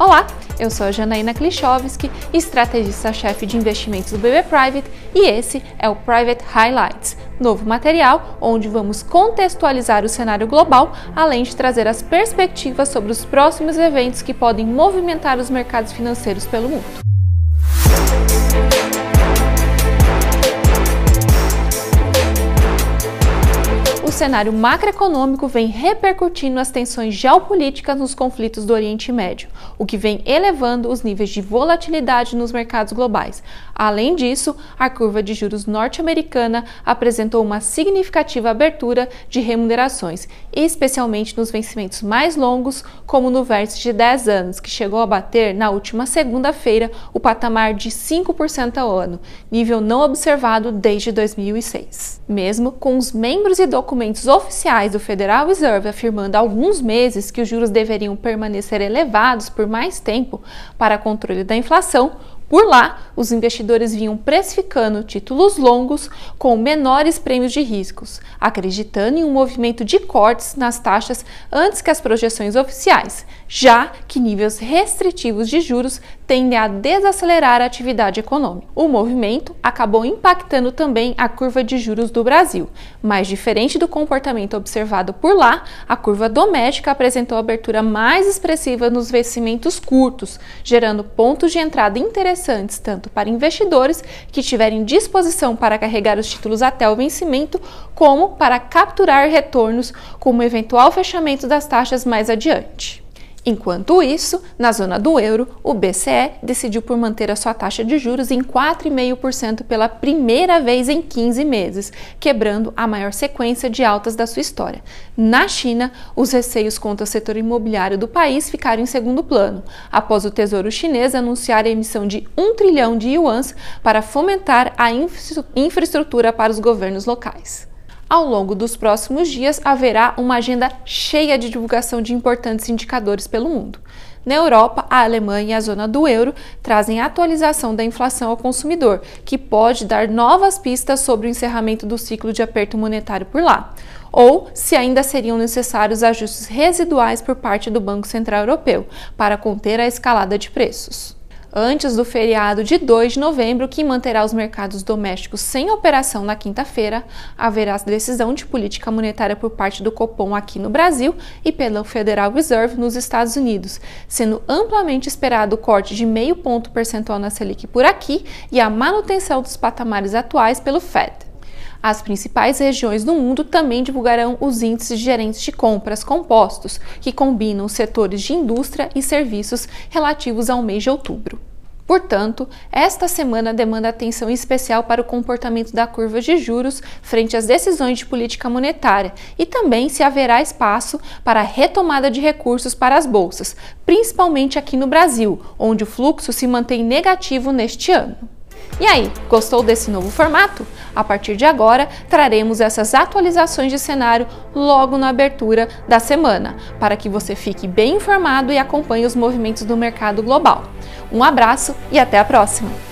Olá, eu sou a Janaína Klichowski, estrategista-chefe de investimentos do BB Private e esse é o Private Highlights, novo material onde vamos contextualizar o cenário global, além de trazer as perspectivas sobre os próximos eventos que podem movimentar os mercados financeiros pelo mundo. Cenário macroeconômico vem repercutindo as tensões geopolíticas nos conflitos do Oriente Médio, o que vem elevando os níveis de volatilidade nos mercados globais. Além disso, a curva de juros norte-americana apresentou uma significativa abertura de remunerações, especialmente nos vencimentos mais longos, como no vértice de 10 anos, que chegou a bater na última segunda-feira o patamar de 5% ao ano, nível não observado desde 2006. Mesmo com os membros e documentos documentos oficiais do Federal Reserve afirmando há alguns meses que os juros deveriam permanecer elevados por mais tempo para controle da inflação, por lá, os investidores vinham precificando títulos longos com menores prêmios de riscos, acreditando em um movimento de cortes nas taxas antes que as projeções oficiais, já que níveis restritivos de juros tendem a desacelerar a atividade econômica. O movimento acabou impactando também a curva de juros do Brasil, mas diferente do comportamento observado por lá, a curva doméstica apresentou abertura mais expressiva nos vencimentos curtos, gerando pontos de entrada interessantes tanto para investidores que tiverem disposição para carregar os títulos até o vencimento, como para capturar retornos com o eventual fechamento das taxas mais adiante. Enquanto isso, na zona do euro, o BCE decidiu por manter a sua taxa de juros em 4,5% pela primeira vez em 15 meses, quebrando a maior sequência de altas da sua história. Na China, os receios contra o setor imobiliário do país ficaram em segundo plano, após o Tesouro Chinês anunciar a emissão de 1 trilhão de yuans para fomentar a infraestrutura para os governos locais. Ao longo dos próximos dias, haverá uma agenda cheia de divulgação de importantes indicadores pelo mundo. Na Europa, a Alemanha e a zona do euro trazem atualização da inflação ao consumidor, que pode dar novas pistas sobre o encerramento do ciclo de aperto monetário por lá, ou se ainda seriam necessários ajustes residuais por parte do Banco Central Europeu para conter a escalada de preços antes do feriado de 2 de novembro, que manterá os mercados domésticos sem operação na quinta-feira, haverá decisão de política monetária por parte do Copom aqui no Brasil e pela Federal Reserve nos Estados Unidos, sendo amplamente esperado o corte de meio ponto percentual na Selic por aqui e a manutenção dos patamares atuais pelo Fed. As principais regiões do mundo também divulgarão os índices de gerentes de compras compostos, que combinam os setores de indústria e serviços relativos ao mês de outubro. Portanto, esta semana demanda atenção especial para o comportamento da curva de juros frente às decisões de política monetária e também se haverá espaço para a retomada de recursos para as bolsas, principalmente aqui no Brasil, onde o fluxo se mantém negativo neste ano. E aí, gostou desse novo formato? A partir de agora, traremos essas atualizações de cenário logo na abertura da semana, para que você fique bem informado e acompanhe os movimentos do mercado global. Um abraço e até a próxima!